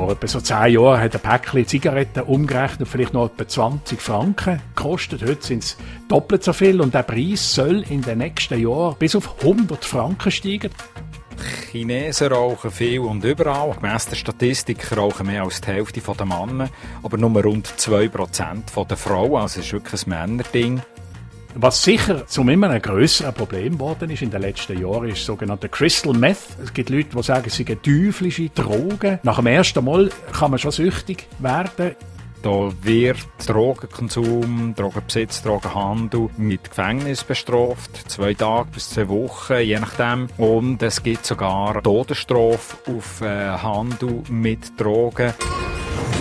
Vor etwa so zehn Jahren hat ein Päckchen Zigaretten umgerechnet vielleicht noch etwa 20 Franken gekostet. Heute sind es doppelt so viel und der Preis soll in den nächsten Jahren bis auf 100 Franken steigen. Chinesen rauchen viel und überall. Gemäss der Statistik rauchen mehr als die Hälfte der Männer, aber nur rund 2% der Frauen. Also es ist wirklich ein Männerding. Was sicher zum immer ein grösseres Problem geworden ist in den letzten Jahren, ist sogenannte Crystal Meth. Es gibt Leute, die sagen, sie sind teuflische Drogen. Nach dem ersten Mal kann man schon süchtig werden. Da wird Drogenkonsum, Drogenbesitz, Drogenhandel mit Gefängnis bestraft. Zwei Tage bis zwei Wochen, je nachdem. Und es gibt sogar Todesstrafe auf äh, Handel mit Drogen.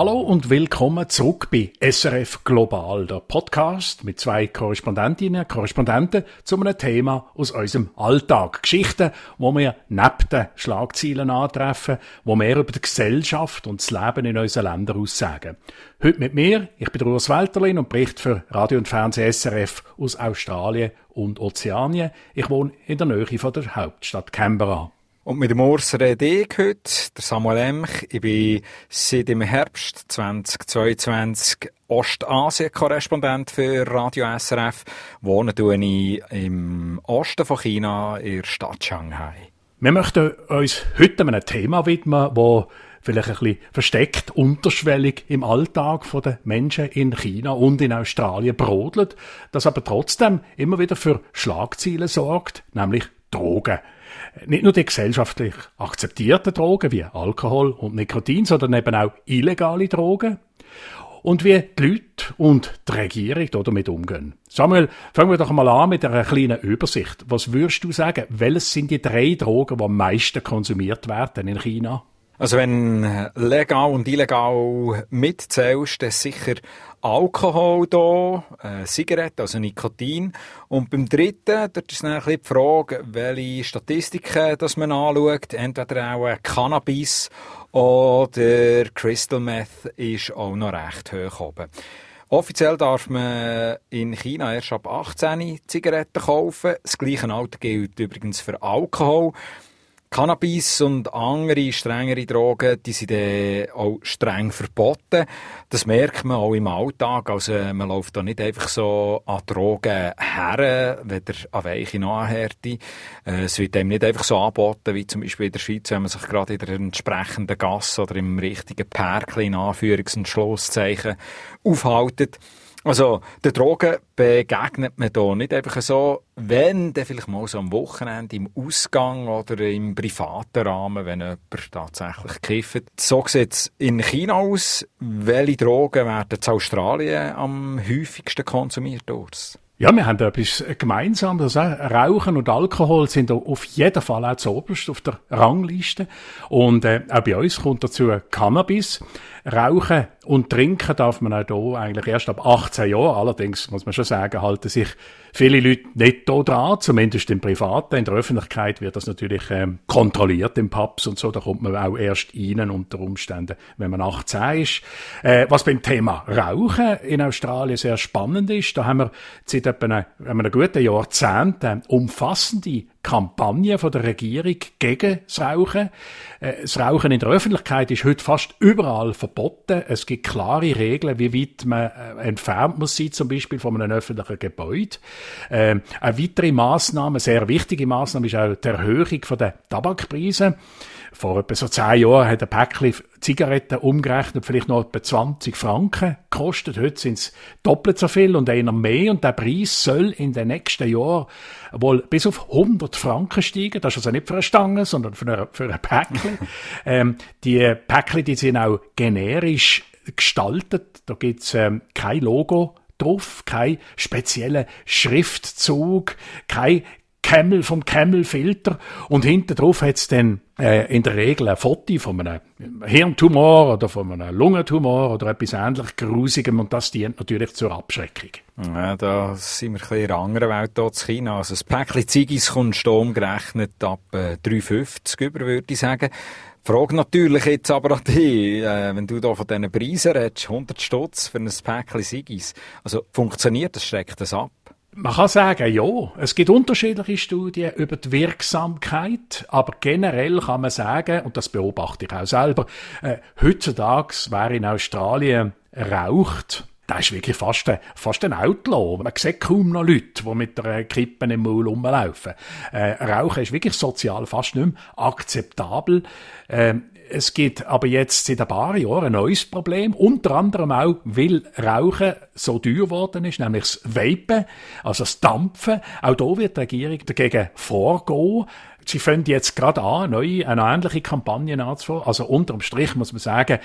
Hallo und willkommen zurück bei SRF Global, der Podcast mit zwei Korrespondentinnen und Korrespondenten zu einem Thema aus unserem Alltag. Geschichten, wo wir neben den Schlagzeilen antreffen, wo mehr über die Gesellschaft und das Leben in unseren Ländern aussagen. Heute mit mir, ich bin Urs Welterlin und berichte für Radio und Fernsehen SRF aus Australien und Ozeanien. Ich wohne in der Nähe von der Hauptstadt Canberra. Und mit dem Urs rede ich heute, der Samuel Emch. Ich bin seit dem Herbst 2022 Ostasien-Korrespondent für Radio SRF. Wohne ich im Osten von China, in der Stadt Shanghai. Wir möchten uns heute einem Thema widmen, das vielleicht ein bisschen versteckt, unterschwellig im Alltag der Menschen in China und in Australien brodelt, das aber trotzdem immer wieder für Schlagzeilen sorgt, nämlich Drogen. Nicht nur die gesellschaftlich akzeptierten Drogen wie Alkohol und Nikotin, sondern eben auch illegale Drogen. Und wie die Leute und die Regierung damit umgehen. Samuel, fangen wir doch mal an mit einer kleinen Übersicht. Was würdest du sagen, welches sind die drei Drogen, die am meisten konsumiert werden in China? Also wenn legal und illegal mitzählst, dann sicher Alkohol da, äh, Zigaretten, also Nikotin. Und beim dritten, dort ist dann ein bisschen die Frage, welche Statistiken dass man anschaut. Entweder auch Cannabis oder Crystal Meth ist auch noch recht hoch oben. Offiziell darf man in China erst ab 18 Zigaretten kaufen. Das gleiche Alter gilt übrigens für Alkohol. Cannabis und andere strengere Drogen, die sind dann auch streng verboten. Das merkt man auch im Alltag. Also man läuft da nicht einfach so an Drogen her, weder an weiche noch an Härte. Äh, es wird einem nicht einfach so angeboten, wie zum Beispiel in der Schweiz, wenn man sich gerade in der entsprechenden Gasse oder im richtigen Pärkchen in Anführungs- und Schlusszeichen aufhaltet. Also, den Drogen begegnet man hier nicht einfach so, wenn, dann vielleicht mal so am Wochenende im Ausgang oder im privaten Rahmen, wenn jemand tatsächlich kifft. So sieht es in China aus. Welche Drogen werden in Australien am häufigsten konsumiert? Dort? Ja, wir haben da etwas gemeinsam. Also Rauchen und Alkohol sind auf jeden Fall auch zuoberst auf der Rangliste. Und äh, auch bei uns kommt dazu Cannabis. Rauchen und trinken darf man auch hier eigentlich erst ab 18 Jahren. Allerdings muss man schon sagen, halten sich viele Leute nicht da dran, zumindest im Privaten. In der Öffentlichkeit wird das natürlich ähm, kontrolliert im Pubs und so. Da kommt man auch erst rein unter Umständen, wenn man 18 ist. Äh, was beim Thema Rauchen in Australien sehr spannend ist, da haben wir seit etwa einem, einem guten Jahrzehnt äh, umfassende Kampagne von der Regierung gegen das Rauchen. Äh, das Rauchen in der Öffentlichkeit ist heute fast überall verboten. Es gibt klare Regeln, wie weit man äh, entfernt muss sein, zum Beispiel von einem öffentlichen Gebäude. Ähm, eine weitere Maßnahme, sehr wichtige Maßnahme, ist auch die Erhöhung der Tabakpreise. Vor etwa so zehn Jahren hat ein Päckchen Zigaretten umgerechnet vielleicht noch etwa 20 Franken gekostet. Heute sind es doppelt so viel und einer mehr. Und der Preis soll in den nächsten Jahren wohl bis auf 100 Franken steigen. Das ist also nicht für eine Stange, sondern für ein, für ein Päckchen. ähm, die Päckchen, die sind auch generisch gestaltet. Da gibt's ähm, kein Logo drauf, kein spezieller Schriftzug, kein Camel vom Camel-Filter und hinten drauf hat's dann äh, in der Regel ein Foto von einem Hirntumor oder von einem Lungentumor oder etwas ähnlich Grusigem und das dient natürlich zur Abschreckung. Ja, da sind wir ein bisschen in einer anderen Welt hier in China. Also das Päckchen Ziggis kommt umgerechnet ab äh, 3,50 über, würde ich sagen. Frage natürlich jetzt aber an dich, äh, wenn du da von diesen Preisen redest, 100 Stutz für ein Päckchen Sigis. Also funktioniert das, schreckt das ab? Man kann sagen, ja, es gibt unterschiedliche Studien über die Wirksamkeit, aber generell kann man sagen, und das beobachte ich auch selber, äh, heutzutage, wer in Australien raucht, da ist wirklich fast ein, fast ein Outlaw. Man sieht kaum noch Leute, die mit der Kippe im Maul rumlaufen. Äh, Rauchen ist wirklich sozial fast nicht mehr akzeptabel. Äh, es gibt aber jetzt seit ein paar Jahren ein neues Problem, unter anderem auch, weil Rauchen so teuer geworden ist, nämlich das Vapen, also das Dampfen. Auch da wird die Regierung dagegen vorgehen. Sie fangen jetzt gerade an, neue, eine ähnliche Kampagne anzufangen. Also unterm Strich muss man sagen,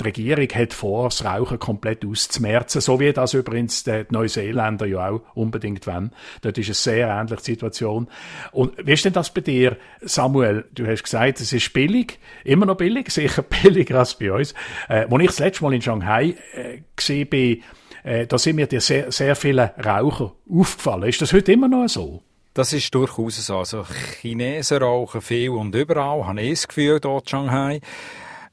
die Regierung hat vor, das Rauchen komplett auszumerzen, so wie das übrigens die Neuseeländer ja auch unbedingt wollen. Dort ist es sehr ähnliche Situation. Und wie ist denn das bei dir, Samuel? Du hast gesagt, es ist billig, immer noch billig, sicher billiger als bei uns. Äh, als ich das letzte Mal in Shanghai äh, gesehen bin, äh, da sind mir sehr, sehr viele Raucher aufgefallen. Ist das heute immer noch so? Das ist durchaus so. Also Chinesen rauchen viel und überall, habe ich das Gefühl, dort in Shanghai.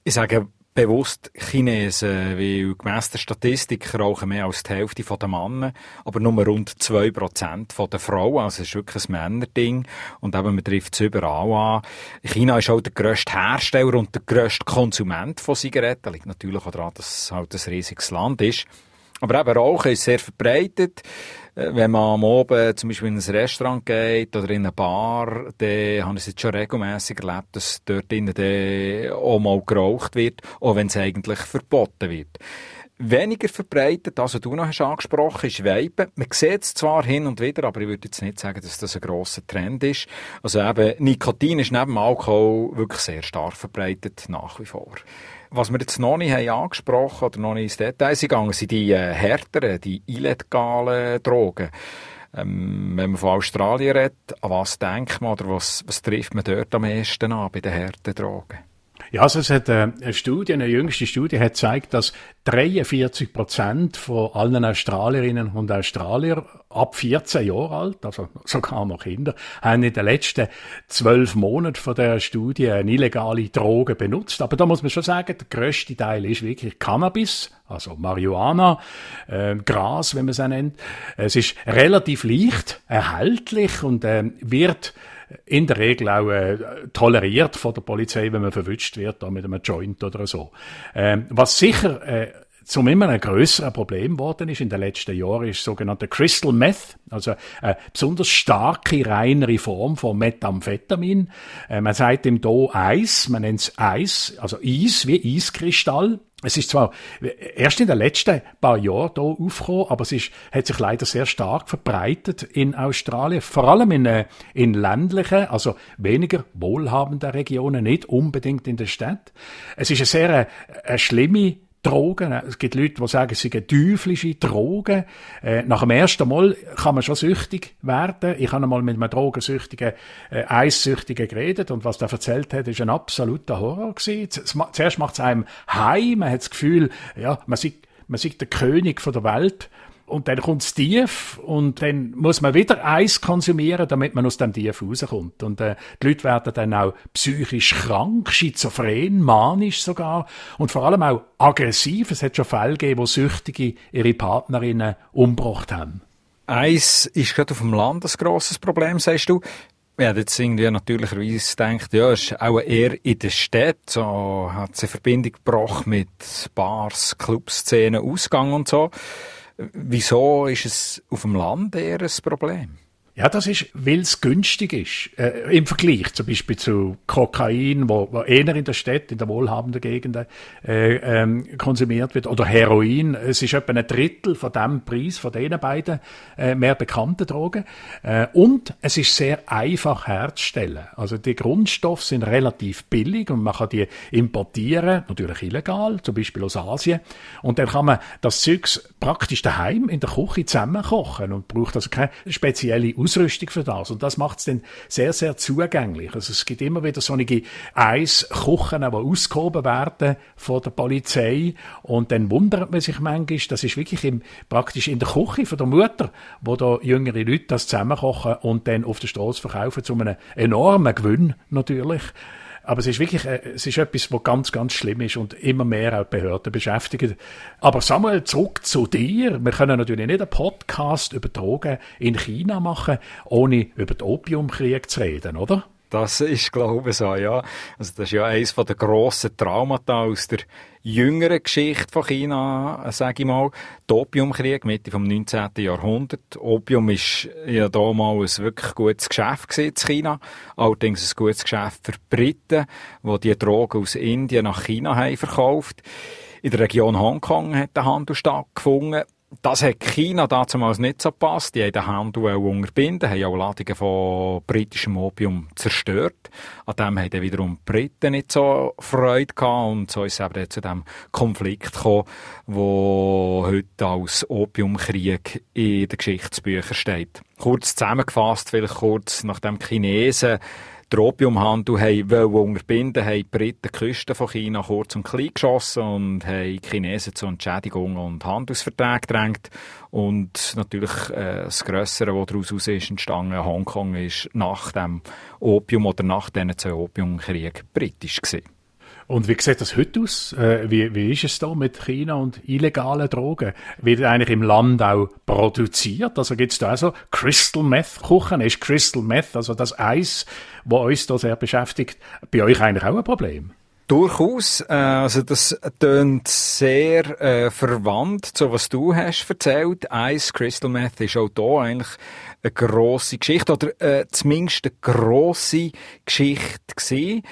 Ich sage bewusst Chinesen, weil gemäss der Statistik rauchen mehr als die Hälfte der Männer, aber nur rund 2% der Frauen. Also es ist wirklich ein Männerding. Und eben, man trifft es überall an. China ist auch der grösste Hersteller und der grösste Konsument von Zigaretten. Liegt natürlich auch daran, dass es halt ein riesiges Land ist. Aber eben Rauchen ist sehr verbreitet. Äh, wenn man am Abend zum Beispiel in ein Restaurant geht oder in eine Bar, dann habe ich es jetzt schon regelmässig erlebt, dass dort drinnen auch mal geraucht wird, auch wenn es eigentlich verboten wird. Weniger verbreitet, also du noch hast angesprochen, ist Weiben. Man sieht es zwar hin und wieder, aber ich würde jetzt nicht sagen, dass das ein grosser Trend ist. Also eben, Nikotin ist neben Alkohol wirklich sehr stark verbreitet, nach wie vor. Was wir jetzt noch nicht haben angesprochen oder noch nicht ins Detail gegangen, sind die äh, härteren, die illegalen Drogen. Ähm, wenn man von Australien redet, an was denkt man oder was, was trifft man dort am ehesten an bei den harten Drogen? Ja, also es hat äh, eine Studie, eine jüngste Studie hat gezeigt, dass 43 Prozent von allen Australierinnen und Australier ab 14 Jahre alt, also sogar noch Kinder, haben in den letzten zwölf Monaten von der Studie eine illegale Droge benutzt. Aber da muss man schon sagen, der grösste Teil ist wirklich Cannabis, also Marihuana, äh, Gras, wenn man es nennt. Es ist relativ leicht erhältlich und äh, wird in der Regel auch äh, toleriert von der Polizei, wenn man verwünscht wird, da mit einem Joint oder so. Ähm, was sicher äh, zum immer ein größeres Problem geworden ist in den letzten Jahren, ist sogenannte Crystal Meth, also eine besonders starke, reinere Form von Methamphetamin. Äh, man sagt ihm hier Eis, man nennt es Eis, also Eis wie Eiskristall. Es ist zwar erst in den letzten paar Jahren hier aufgekommen, aber es ist, hat sich leider sehr stark verbreitet in Australien, vor allem in, äh, in ländlichen, also weniger wohlhabenden Regionen, nicht unbedingt in der Stadt. Es ist eine sehr eine, äh, eine schlimme Drogen. Es gibt Leute, die sagen, es sind teuflische Drogen. Äh, nach dem ersten Mal kann man schon süchtig werden. Ich habe einmal mit einem Drogensüchtigen, äh, Eissüchtigen geredet und was der erzählt hat, ist ein absoluter Horror gewesen. Zuerst macht es einem heim, man hat das Gefühl, ja, man sieht, man sieht der König von der Welt und dann kommt's tief und dann muss man wieder Eis konsumieren, damit man aus dem Tief rauskommt. Und äh, die Leute werden dann auch psychisch krank, schizophren, manisch sogar und vor allem auch aggressiv. Es hat schon Fälle gegeben, wo Süchtige ihre Partnerinnen umgebracht haben. Eis ist gerade auf dem Land ein grosses Problem, sagst du. Ja, jetzt irgendwie natürlicherweise denkt, ja, ist auch eher in der Stadt, so hat es eine Verbindung gebracht mit Bars, Clubszenen, Ausgang und so. Wieso ist es auf dem Land eher ein Problem? Ja, das ist, weil es günstig ist. Äh, Im Vergleich zum Beispiel zu Kokain, wo, wo eher in der Stadt, in der wohlhabenden Gegenden äh, ähm, konsumiert wird, oder Heroin. Es ist etwa ein Drittel von dem Preis von diesen beiden äh, mehr bekannten Drogen. Äh, und es ist sehr einfach herzustellen. Also die Grundstoffe sind relativ billig und man kann die importieren, natürlich illegal, zum Beispiel aus Asien. Und dann kann man das Zeugs praktisch daheim in der Küche zusammenkochen und braucht also keine spezielle Ausrüstung für das. Und das macht es dann sehr, sehr zugänglich. Also es gibt immer wieder solche Eiskochen, die ausgehoben werden von der Polizei. Und dann wundert man sich manchmal, das ist wirklich im, praktisch in der Küche von der Mutter, wo da jüngere Leute das zusammenkochen und dann auf der Straße verkaufen, zu einem enormen Gewinn natürlich. Aber es ist wirklich, äh, es ist etwas, was ganz, ganz schlimm ist und immer mehr auch Behörden beschäftigt. Aber Samuel, zurück zu dir. Wir können natürlich nicht einen Podcast über Drogen in China machen, ohne über den Opiumkrieg zu reden, oder? Das ist, glaube ich, so, ja. Also, das ist ja eines der grossen Traumata aus der jüngeren Geschichte von China, sage ich mal. Der Opiumkrieg, Mitte vom 19. Jahrhundert. Opium ist ja damals ein wirklich gutes Geschäft in China. Allerdings ein gutes Geschäft für die Briten, die die Drogen aus Indien nach China haben verkauft. In der Region Hongkong hat der Handel stattgefunden. Das hat China damals nicht so gepasst. Die haben den Handel unterbinden, haben auch Ladungen von britischem Opium zerstört. An dem haben dann wiederum die Briten nicht so Freude gehabt und so ist es eben zu dem Konflikt gekommen, wo heute als Opiumkrieg in den Geschichtsbüchern steht. Kurz zusammengefasst, vielleicht kurz nach dem Chinesen den Opiumhandel haben unterbinden, haben die Briten die Küsten von China kurz und klein geschossen und haben die Chinesen zu Entschädigungen und Handelsverträgen gedrängt. Und natürlich äh, das Grössere, was daraus ist entstanden, Hongkong, ist nach dem Opium oder nach diesen zwei Opiumkriegen britisch gewesen. Und wie sieht das heute aus? Äh, wie, wie ist es da mit China und illegalen Drogen? Wird eigentlich im Land auch produziert? Also gibt es da also Crystal Meth Kuchen? Ist Crystal Meth, also das Eis, was uns da sehr beschäftigt, bei euch eigentlich auch ein Problem? Durchaus. Äh, also das tönt sehr äh, verwandt zu was du hast erzählt. Ice Crystal Meth ist auch da eigentlich eine grosse Geschichte oder äh, zumindest eine grosse Geschichte gewesen.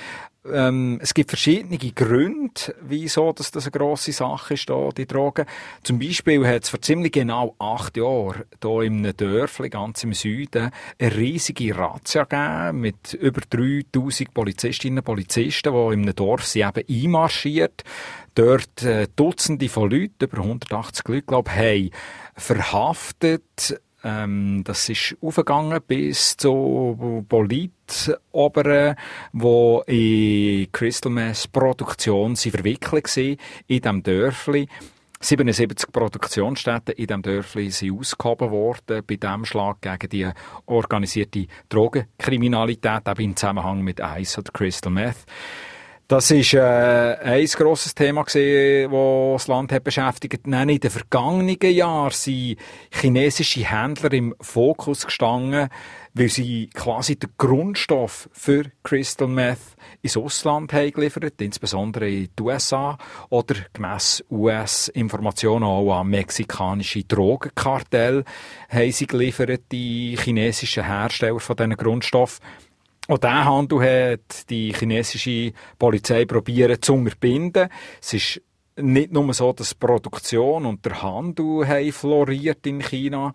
Ähm, es gibt verschiedene Gründe, wieso dass das eine grosse Sache ist, da, die Drogen. Zum Beispiel hat es vor ziemlich genau acht Jahren hier in einem Dörfli ganz im Süden eine riesige Razzia gegeben mit über 3000 Polizistinnen und Polizisten, die in einem Dorf sind eben einmarschiert. Dort äh, Dutzende von Leuten, über 180 Leute, glaube ich, haben verhaftet, ähm, das ist aufgegangen bis zu Politoberen, wo in Crystal Mess Produktion sie verwickelt waren in diesem Dörfli. 77 Produktionsstätten in diesem Dörfli sind ausgehoben worden bei dem Schlag gegen die organisierte Drogenkriminalität, eben im Zusammenhang mit Ice oder Crystal Meth. Das ist äh, ein grosses Thema gewesen, das das Land hat beschäftigt. Nein, in den vergangenen Jahren sind chinesische Händler im Fokus gestanden, weil sie quasi den Grundstoff für Crystal Meth ins Ausland haben geliefert, insbesondere in die USA oder gemäss US-Informationen auch an mexikanische Drogenkartelle haben sie geliefert, die chinesischen Hersteller von diesen Grundstoffen. Auch diesen Handel hat die chinesische Polizei probiert zu unterbinden. Es ist nicht nur so, dass die Produktion und der Handel haben floriert in China,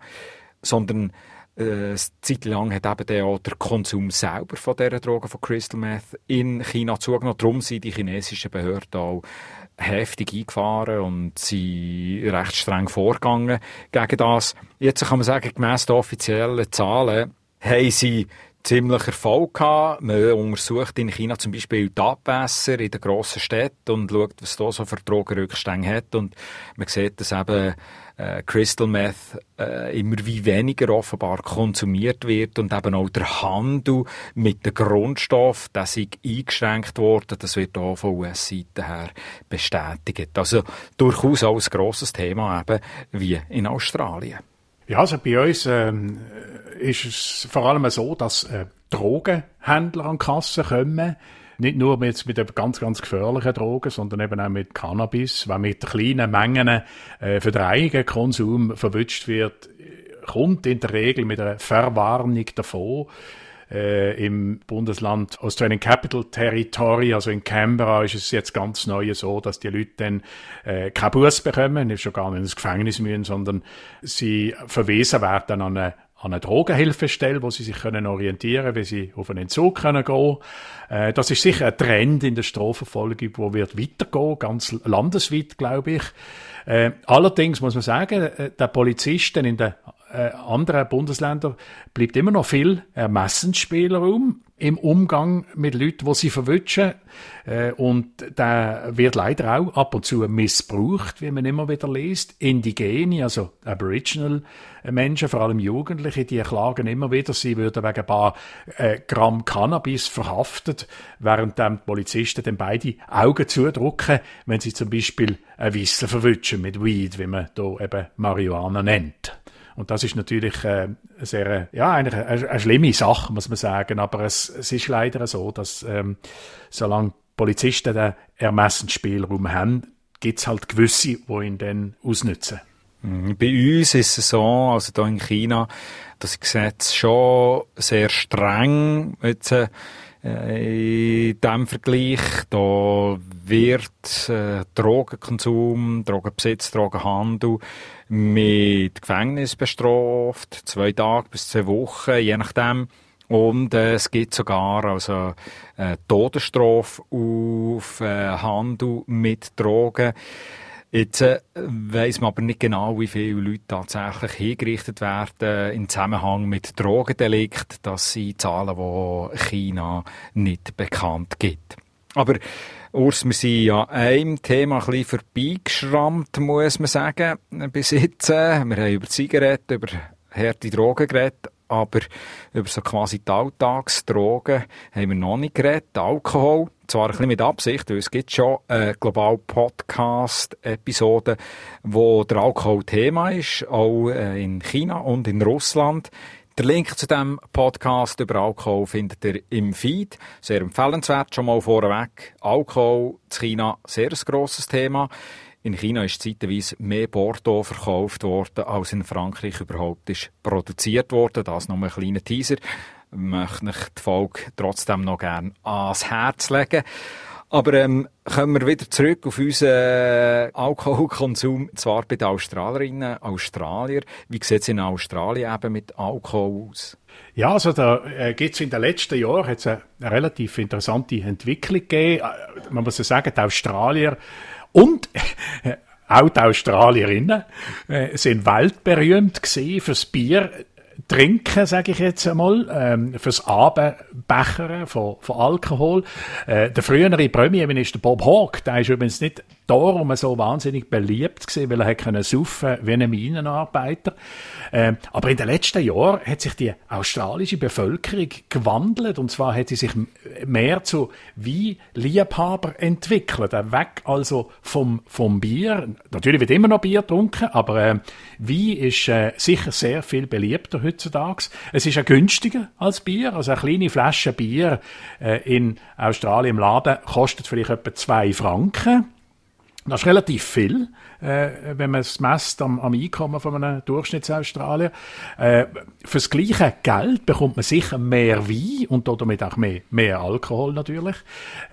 sondern äh, eine Zeit lang hat eben auch der Konsum selber von dieser Drogen, von Crystal Meth, in China zugenommen. Darum sind die chinesischen Behörden auch heftig eingefahren und sind recht streng vorgegangen gegen das. Jetzt kann man sagen, gemäss den offiziellen Zahlen haben sie ziemlich Erfolg gehabt. Man untersucht in China zum Beispiel die Abwässer in den grossen Städten und schaut, was da so für Drogenrückstände hat. Und man sieht, dass eben äh, Crystal Meth äh, immer wie weniger offenbar konsumiert wird und eben auch der Handel mit dem Grundstoff, der ist eingeschränkt worden. Das wird auch von US-Seite her bestätigt. Also durchaus auch ein grosses Thema eben wie in Australien. Ja, also bei uns ähm, ist es vor allem so, dass äh, Drogenhändler an Kassen kommen. Nicht nur mit, mit ganz, ganz gefährlichen Drogen, sondern eben auch mit Cannabis. Wenn mit kleinen Mengen äh, für den eigenen Konsum verwünscht wird, kommt in der Regel mit einer Verwarnung davon. Äh, Im Bundesland Australian Capital Territory, also in Canberra, ist es jetzt ganz neu so, dass die Leute dann äh, keinen Bus bekommen, nicht schon gar nicht ins Gefängnis müssen, sondern sie verwiesen werden an eine an eine Drogenhilfestelle, wo sie sich können orientieren, wie sie auf einen Entzug können gehen. Äh, das ist sicher ein Trend in der Strafverfolgung, wo wird weitergehen, ganz landesweit, glaube ich. Äh, allerdings muss man sagen, äh, der Polizisten in den äh, anderen Bundesländern bleibt immer noch viel Ermessensspielraum im Umgang mit Leuten, die sie verwünschen. Äh, und der wird leider auch ab und zu missbraucht, wie man immer wieder liest. Indigene, also Aboriginal Menschen, vor allem Jugendliche, die klagen immer wieder, sie würden wegen ein paar äh, Gramm Cannabis verhaftet, während die Polizisten dann beide Augen zudrücken, wenn sie zum Beispiel ein Wissen verwünschen mit Weed, wie man da eben Marihuana nennt. Und das ist natürlich äh, sehr, ja, eigentlich eine, eine, schlimme Sache, muss man sagen. Aber es, es ist leider so, dass ähm, solange Polizisten den Ermessensspielraum haben, gibt es halt gewisse, die ihn dann ausnutzen. Mhm. Bei uns ist es so, also hier in China, das Gesetz schon sehr streng. Jetzt, äh, in diesem Vergleich, da wird äh, Drogenkonsum, Drogenbesitz, Drogenhandel mit Gefängnis bestraft, zwei Tage bis zwei Wochen, je nachdem. Und äh, es gibt sogar also äh, Todesstrafe auf äh, Handel mit Drogen. Jetzt äh, weiss man aber nicht genau, wie viele Leute tatsächlich hingerichtet werden im Zusammenhang mit Drogendelikt. Das sind Zahlen, die China nicht bekannt gibt. Aber Urs, wir sind ja einem Thema ein bisschen vorbeigeschrammt, muss man sagen, bis jetzt. Wir haben über Zigaretten, über harte Drogen geredet, aber über so quasi die Alltagsdrogen haben wir noch nicht geredet. Alkohol, zwar ein bisschen mit Absicht, weil es gibt schon eine global Podcast-Episode, wo der Alkohol Thema ist, auch äh, in China und in Russland. Der Link zu dem Podcast über Alkohol findet ihr im Feed. Sehr empfehlenswert, schon mal vorweg. Alkohol in China, sehr ein grosses Thema. In China ist zeitweise mehr Bordeaux verkauft worden, als in Frankreich überhaupt ist produziert worden. Das noch ein kleiner Teaser. Möchte ich die Folge trotzdem noch gerne ans Herz legen. Aber ähm, kommen wir wieder zurück auf unseren Alkoholkonsum, zwar bei den Australierinnen, Australier. Wie sieht es in Australien eben mit Alkohol aus? Ja, also da äh, gibt es in den letzten Jahren eine, eine relativ interessante Entwicklung gegeben. Äh, man muss ja sagen, die Australier und auch die Australierinnen äh, sind weltberühmt gesehen fürs Bier trinken, sage ich jetzt einmal, ähm, fürs Abenbechern von, von Alkohol. Äh, der frühere Premierminister Bob Hawke, der ist übrigens nicht darum so wahnsinnig beliebt gewesen, weil er können saufen wie ein Minenarbeiter. Ähm, aber in den letzten Jahren hat sich die australische Bevölkerung gewandelt und zwar hat sie sich mehr zu Weinliebhaber entwickelt. Weg also vom, vom Bier. Natürlich wird immer noch Bier getrunken, aber äh, Wein ist äh, sicher sehr viel beliebter heutzutage. Es ist ja günstiger als Bier. Also eine kleine Flasche Bier äh, in Australien im Laden kostet vielleicht etwa zwei Franken. Das ist relativ viel, äh, wenn man es messt am, am Einkommen von einem Durchschnittsaustralier. Äh, fürs gleiche Geld bekommt man sicher mehr Wein und damit auch mehr, mehr Alkohol natürlich.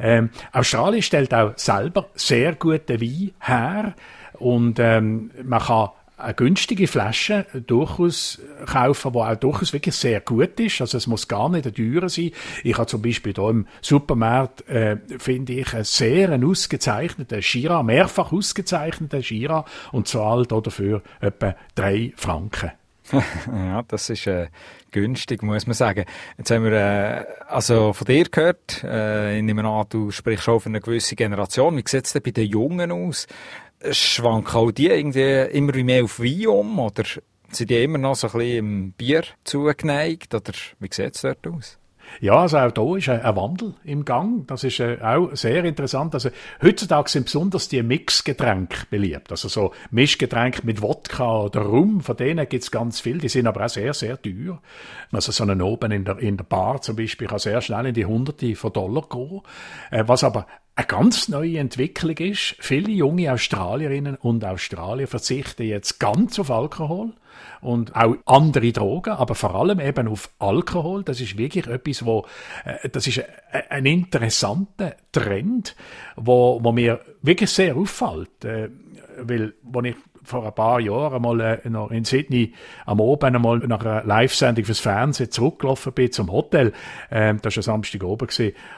Ähm, Australien stellt auch selber sehr gute Wein her und ähm, man kann eine günstige Flasche durchaus kaufen, die auch durchaus wirklich sehr gut ist. Also es muss gar nicht teuer sein. Ich habe zum Beispiel hier im Supermarkt, äh, finde ich, einen sehr ausgezeichneten Gira, mehrfach ausgezeichneten Gira und zahlt dafür etwa drei Franken. ja, das ist äh, günstig, muss man sagen. Jetzt haben wir äh, also von dir gehört, äh, ich nehme an, du sprichst auch für eine gewisse Generation. Wie sieht es denn bei den Jungen aus? Schwanken auch die irgendwie immer mehr auf Wein um oder sind die immer noch so ein bisschen im Bier zugeneigt oder wie sieht es dort aus? Ja, also auch da ist ein Wandel im Gang. Das ist äh, auch sehr interessant. Also heutzutage sind besonders die Mixgetränke beliebt. Also so Mischgetränke mit Wodka oder Rum, von denen gibt's ganz viel. Die sind aber auch sehr, sehr teuer. Also so einen oben in der, in der Bar zum Beispiel kann sehr schnell in die Hunderte von Dollar gehen. Äh, was aber eine ganz neue Entwicklung ist, viele junge Australierinnen und Australier verzichten jetzt ganz auf Alkohol und auch andere Drogen, aber vor allem eben auf Alkohol. Das ist wirklich etwas, wo, äh, das ist ein interessanter Trend, wo, wo mir wirklich sehr auffällt. Äh, weil, als ich vor ein paar Jahren mal äh, noch in Sydney am Oben einmal nach einer Live-Sendung fürs Fernsehen zurückgelaufen bin zum Hotel, ähm, das war Samstag oben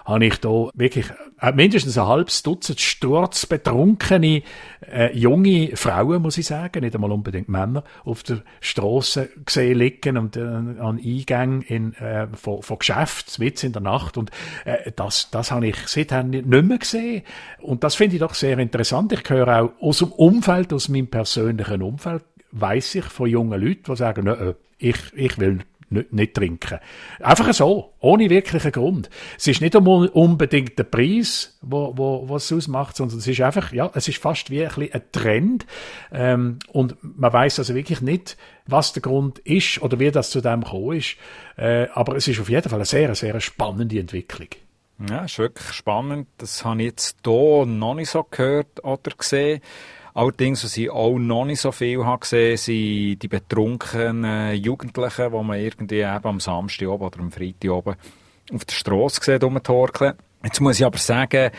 habe ich da wirklich äh, mindestens ein halbes Dutzend sturzbetrunkene äh, junge Frauen, muss ich sagen, nicht einmal unbedingt Männer, auf der Straße gesehen liegen und äh, an Eingängen in, äh, von, von Geschäften, mitten in der Nacht. Und äh, das, das habe ich seither nicht mehr gesehen. Und das finde ich doch sehr interessant. Ich höre auch aus dem Umfeld, aus meinem persönlichen Umfeld, weiß ich von jungen Leuten, die sagen, äh, ich, ich will nicht, nicht trinken. Einfach so, ohne wirklichen Grund. Es ist nicht unbedingt der Preis, wo, wo, was es ausmacht, sondern es ist einfach, ja, es ist fast wie ein, ein Trend. Ähm, und man weiß also wirklich nicht, was der Grund ist oder wie das zu dem gekommen ist. Äh, aber es ist auf jeden Fall eine sehr, sehr spannende Entwicklung. Ja, ist wirklich spannend. Das habe ich jetzt hier noch nicht so gehört oder gesehen. Allerdings, was ich auch noch nicht so viel habe gesehen, sind die betrunkenen Jugendlichen, die man irgendwie eben am Samstag oben oder am Freitag oben auf der Straße sieht, rumtorkeln. Jetzt muss ich aber sagen,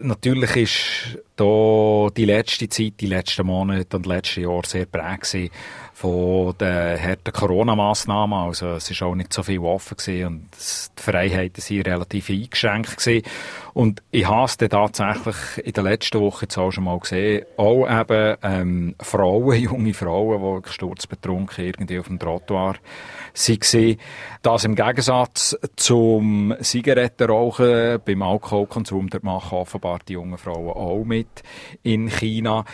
natürlich ist da die letzte Zeit, die letzten Monate und letzte Jahr sehr prägt von den harten Corona-Massnahmen. Also es ist auch nicht so viel offen gewesen und die Freiheiten sind relativ eingeschränkt gewesen. Und ich habe es tatsächlich in der letzten Woche jetzt auch schon mal gesehen, auch eben ähm, Frauen, junge Frauen, die sturzbetrunken irgendwie auf dem Trottoir waren. Das im Gegensatz zum Zigarettenrauchen, beim Alkoholkonsum, dort machen offenbar die jungen Frauen auch mit in China.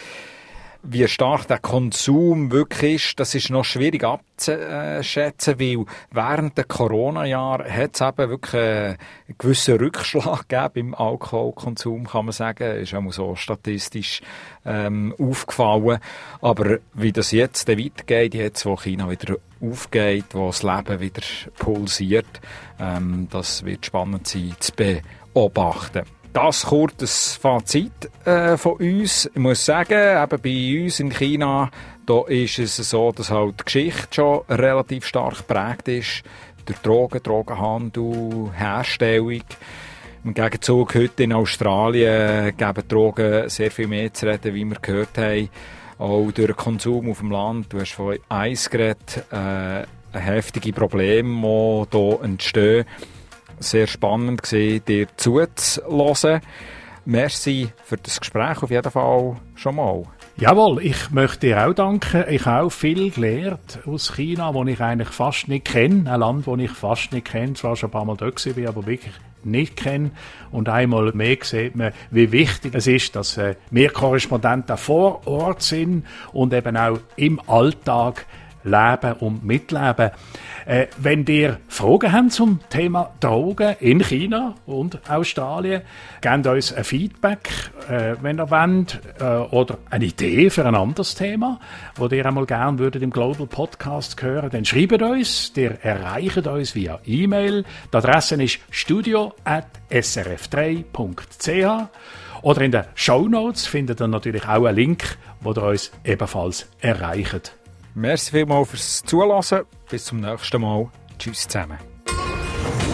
Wie stark der Konsum wirklich ist, das ist noch schwierig abzuschätzen, weil während der Corona-Jahre hat es eben wirklich einen gewissen Rückschlag gegeben im Alkoholkonsum, kann man sagen. Ist auch so statistisch ähm, aufgefallen. Aber wie das jetzt weitergeht, jetzt wo China wieder aufgeht, wo das Leben wieder pulsiert, ähm, das wird spannend sein zu beobachten. Das kurzes Fazit äh, von uns. Ich muss sagen, eben bei uns in China, da ist es so, dass halt die Geschichte schon relativ stark geprägt ist. Durch Drogen, Drogenhandel, Herstellung. Im Gegenzug heute in Australien geben Drogen sehr viel mehr zu reden, wie wir gehört haben. Auch durch den Konsum auf dem Land. Du hast von Eis geredet, äh, heftige Probleme, die hier entstehen sehr spannend gewesen, dir zuzuhören. Merci für das Gespräch auf jeden Fall schon mal. Jawohl, ich möchte dir auch danken. Ich habe auch viel gelernt aus China, wo ich eigentlich fast nicht kenne. Ein Land, das ich fast nicht kenne. Zwar schon ein paar Mal dort war, aber wirklich nicht kenne. Und einmal mehr sieht man, wie wichtig es ist, dass äh, wir Korrespondenten vor Ort sind und eben auch im Alltag leben und mitleben. Äh, wenn ihr Fragen habt zum Thema Drogen in China und Australien, gebt uns ein Feedback, äh, wenn ihr wollt, äh, oder eine Idee für ein anderes Thema, wo ihr einmal gerne würdet im Global Podcast hören, dann schreibt uns, ihr erreicht uns via E-Mail. Die Adresse ist studio.srf3.ch oder in den Show Notes findet ihr natürlich auch einen Link, wo ihr uns ebenfalls erreicht. Merci vielmals fürs Zuhören. Bis zum nächsten Mal. Tschüss zusammen.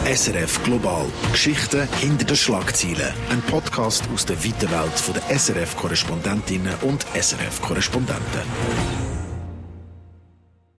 SRF Global. Geschichten hinter den Schlagzeilen. Ein Podcast aus der weiten Welt der SRF-Korrespondentinnen und SRF-Korrespondenten.